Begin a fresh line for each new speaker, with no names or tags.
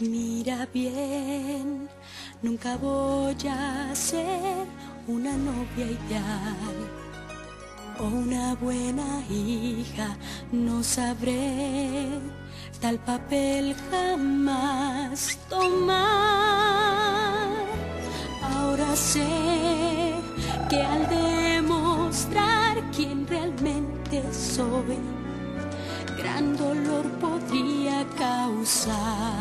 Mira bien, nunca voy a ser una novia ideal o una buena hija, no sabré tal papel jamás tomar. Ahora sé que al demostrar quién realmente soy, gran dolor podría causar.